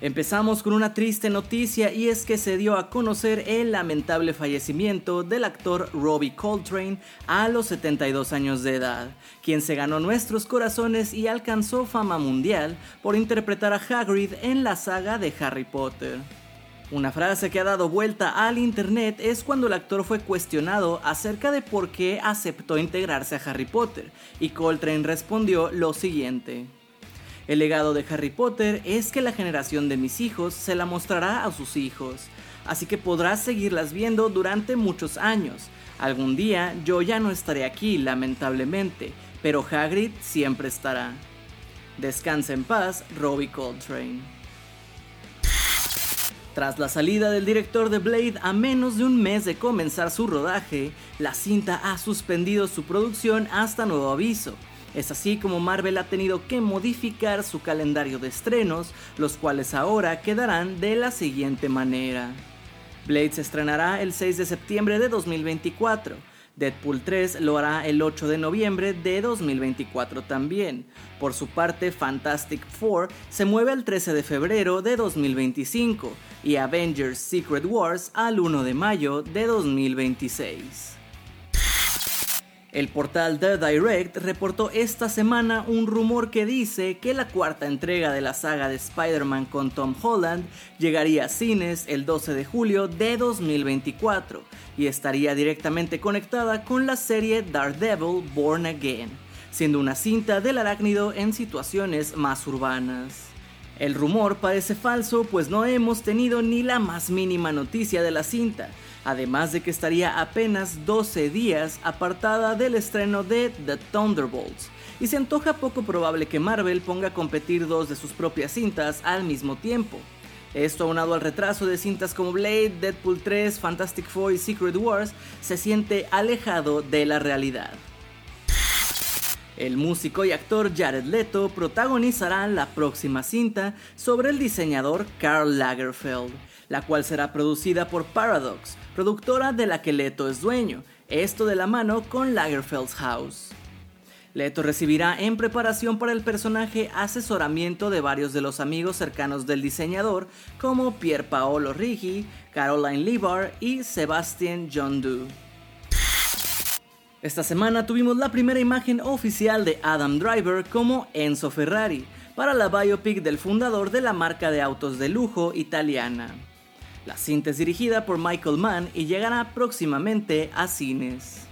Empezamos con una triste noticia y es que se dio a conocer el lamentable fallecimiento del actor Robbie Coltrane a los 72 años de edad, quien se ganó nuestros corazones y alcanzó fama mundial por interpretar a Hagrid en la saga de Harry Potter. Una frase que ha dado vuelta al internet es cuando el actor fue cuestionado acerca de por qué aceptó integrarse a Harry Potter, y Coltrane respondió lo siguiente. El legado de Harry Potter es que la generación de mis hijos se la mostrará a sus hijos, así que podrás seguirlas viendo durante muchos años. Algún día yo ya no estaré aquí, lamentablemente, pero Hagrid siempre estará. Descansa en paz, Robbie Coltrane. Tras la salida del director de Blade a menos de un mes de comenzar su rodaje, la cinta ha suspendido su producción hasta nuevo aviso. Es así como Marvel ha tenido que modificar su calendario de estrenos, los cuales ahora quedarán de la siguiente manera. Blade se estrenará el 6 de septiembre de 2024. Deadpool 3 lo hará el 8 de noviembre de 2024 también. Por su parte, Fantastic Four se mueve al 13 de febrero de 2025 y Avengers Secret Wars al 1 de mayo de 2026. El portal The Direct reportó esta semana un rumor que dice que la cuarta entrega de la saga de Spider-Man con Tom Holland llegaría a cines el 12 de julio de 2024 y estaría directamente conectada con la serie Daredevil Born Again, siendo una cinta del arácnido en situaciones más urbanas. El rumor parece falso pues no hemos tenido ni la más mínima noticia de la cinta, además de que estaría apenas 12 días apartada del estreno de The Thunderbolts, y se antoja poco probable que Marvel ponga a competir dos de sus propias cintas al mismo tiempo. Esto aunado al retraso de cintas como Blade, Deadpool 3, Fantastic Four y Secret Wars, se siente alejado de la realidad. El músico y actor Jared Leto protagonizará la próxima cinta sobre el diseñador Karl Lagerfeld, la cual será producida por Paradox, productora de la que Leto es dueño, esto de la mano con Lagerfeld's House. Leto recibirá en preparación para el personaje asesoramiento de varios de los amigos cercanos del diseñador, como Pier Paolo Rigi, Caroline Levar y Sebastian John Doe. Esta semana tuvimos la primera imagen oficial de Adam Driver como Enzo Ferrari para la biopic del fundador de la marca de autos de lujo italiana. La cinta es dirigida por Michael Mann y llegará próximamente a cines.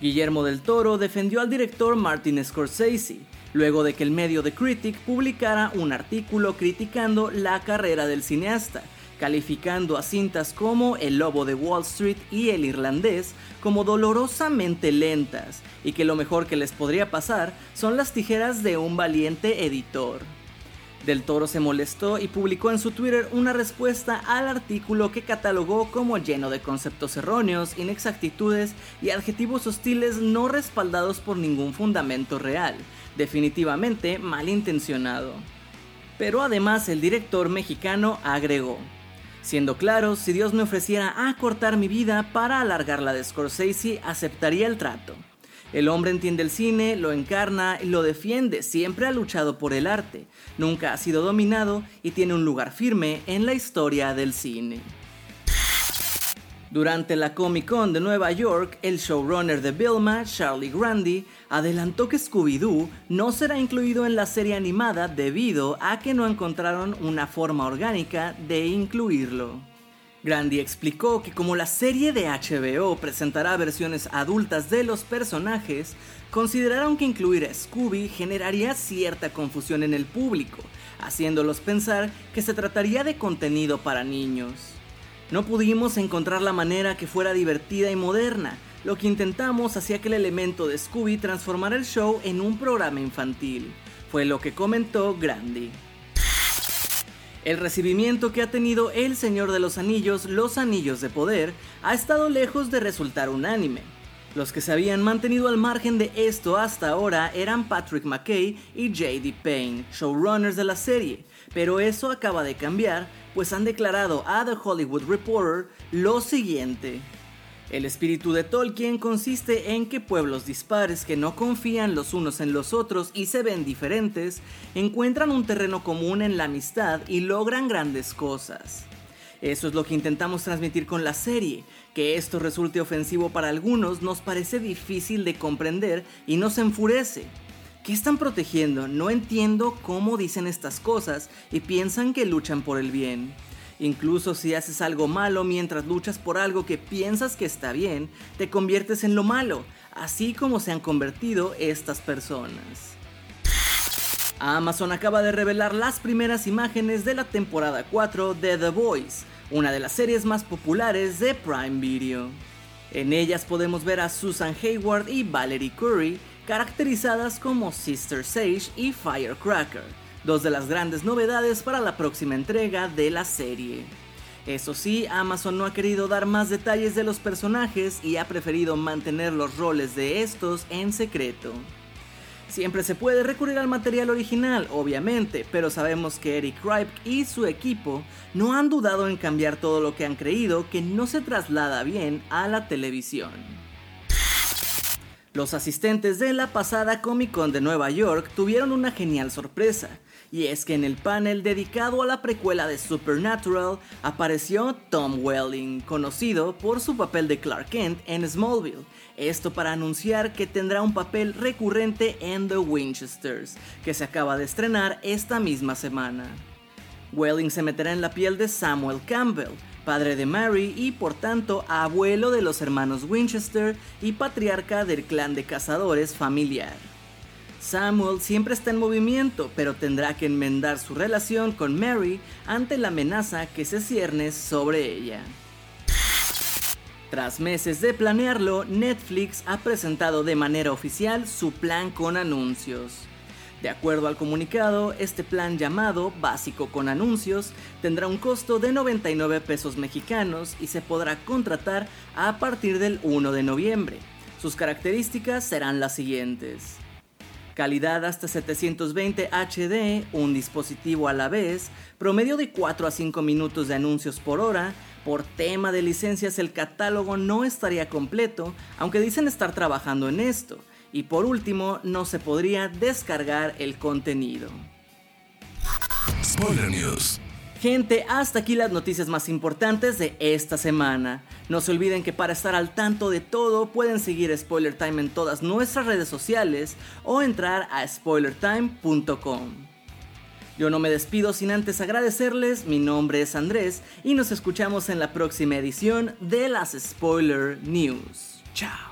Guillermo del Toro defendió al director Martin Scorsese, luego de que el medio The Critic publicara un artículo criticando la carrera del cineasta, calificando a cintas como El Lobo de Wall Street y El Irlandés como dolorosamente lentas y que lo mejor que les podría pasar son las tijeras de un valiente editor. Del Toro se molestó y publicó en su Twitter una respuesta al artículo que catalogó como lleno de conceptos erróneos, inexactitudes y adjetivos hostiles no respaldados por ningún fundamento real, definitivamente malintencionado. Pero además el director mexicano agregó, Siendo claro, si Dios me ofreciera acortar mi vida para alargar la de Scorsese, aceptaría el trato. El hombre entiende el cine, lo encarna y lo defiende, siempre ha luchado por el arte, nunca ha sido dominado y tiene un lugar firme en la historia del cine. Durante la Comic Con de Nueva York, el showrunner de Vilma, Charlie Grandy, adelantó que Scooby-Doo no será incluido en la serie animada debido a que no encontraron una forma orgánica de incluirlo. Grandy explicó que como la serie de HBO presentará versiones adultas de los personajes, consideraron que incluir a Scooby generaría cierta confusión en el público, haciéndolos pensar que se trataría de contenido para niños. No pudimos encontrar la manera que fuera divertida y moderna, lo que intentamos hacía que el elemento de Scooby transformara el show en un programa infantil. Fue lo que comentó Grandy. El recibimiento que ha tenido El Señor de los Anillos, Los Anillos de Poder, ha estado lejos de resultar unánime. Los que se habían mantenido al margen de esto hasta ahora eran Patrick McKay y J.D. Payne, showrunners de la serie, pero eso acaba de cambiar, pues han declarado a The Hollywood Reporter lo siguiente. El espíritu de Tolkien consiste en que pueblos dispares que no confían los unos en los otros y se ven diferentes, encuentran un terreno común en la amistad y logran grandes cosas. Eso es lo que intentamos transmitir con la serie. Que esto resulte ofensivo para algunos nos parece difícil de comprender y nos enfurece. ¿Qué están protegiendo? No entiendo cómo dicen estas cosas y piensan que luchan por el bien. Incluso si haces algo malo mientras luchas por algo que piensas que está bien, te conviertes en lo malo, así como se han convertido estas personas. Amazon acaba de revelar las primeras imágenes de la temporada 4 de The Voice, una de las series más populares de Prime Video. En ellas podemos ver a Susan Hayward y Valerie Curry caracterizadas como Sister Sage y Firecracker dos de las grandes novedades para la próxima entrega de la serie. Eso sí, Amazon no ha querido dar más detalles de los personajes y ha preferido mantener los roles de estos en secreto. Siempre se puede recurrir al material original, obviamente, pero sabemos que Eric Kripke y su equipo no han dudado en cambiar todo lo que han creído que no se traslada bien a la televisión. Los asistentes de la pasada Comic Con de Nueva York tuvieron una genial sorpresa, y es que en el panel dedicado a la precuela de Supernatural apareció Tom Welling, conocido por su papel de Clark Kent en Smallville. Esto para anunciar que tendrá un papel recurrente en The Winchesters, que se acaba de estrenar esta misma semana. Welling se meterá en la piel de Samuel Campbell, padre de Mary y por tanto abuelo de los hermanos Winchester y patriarca del clan de cazadores familiar. Samuel siempre está en movimiento, pero tendrá que enmendar su relación con Mary ante la amenaza que se cierne sobre ella. Tras meses de planearlo, Netflix ha presentado de manera oficial su plan con anuncios. De acuerdo al comunicado, este plan llamado Básico con Anuncios tendrá un costo de 99 pesos mexicanos y se podrá contratar a partir del 1 de noviembre. Sus características serán las siguientes. Calidad hasta 720 HD, un dispositivo a la vez, promedio de 4 a 5 minutos de anuncios por hora, por tema de licencias el catálogo no estaría completo, aunque dicen estar trabajando en esto y por último, no se podría descargar el contenido. Spoiler News. Gente, hasta aquí las noticias más importantes de esta semana. No se olviden que para estar al tanto de todo pueden seguir Spoiler Time en todas nuestras redes sociales o entrar a spoilertime.com. Yo no me despido sin antes agradecerles, mi nombre es Andrés y nos escuchamos en la próxima edición de las Spoiler News. Chao.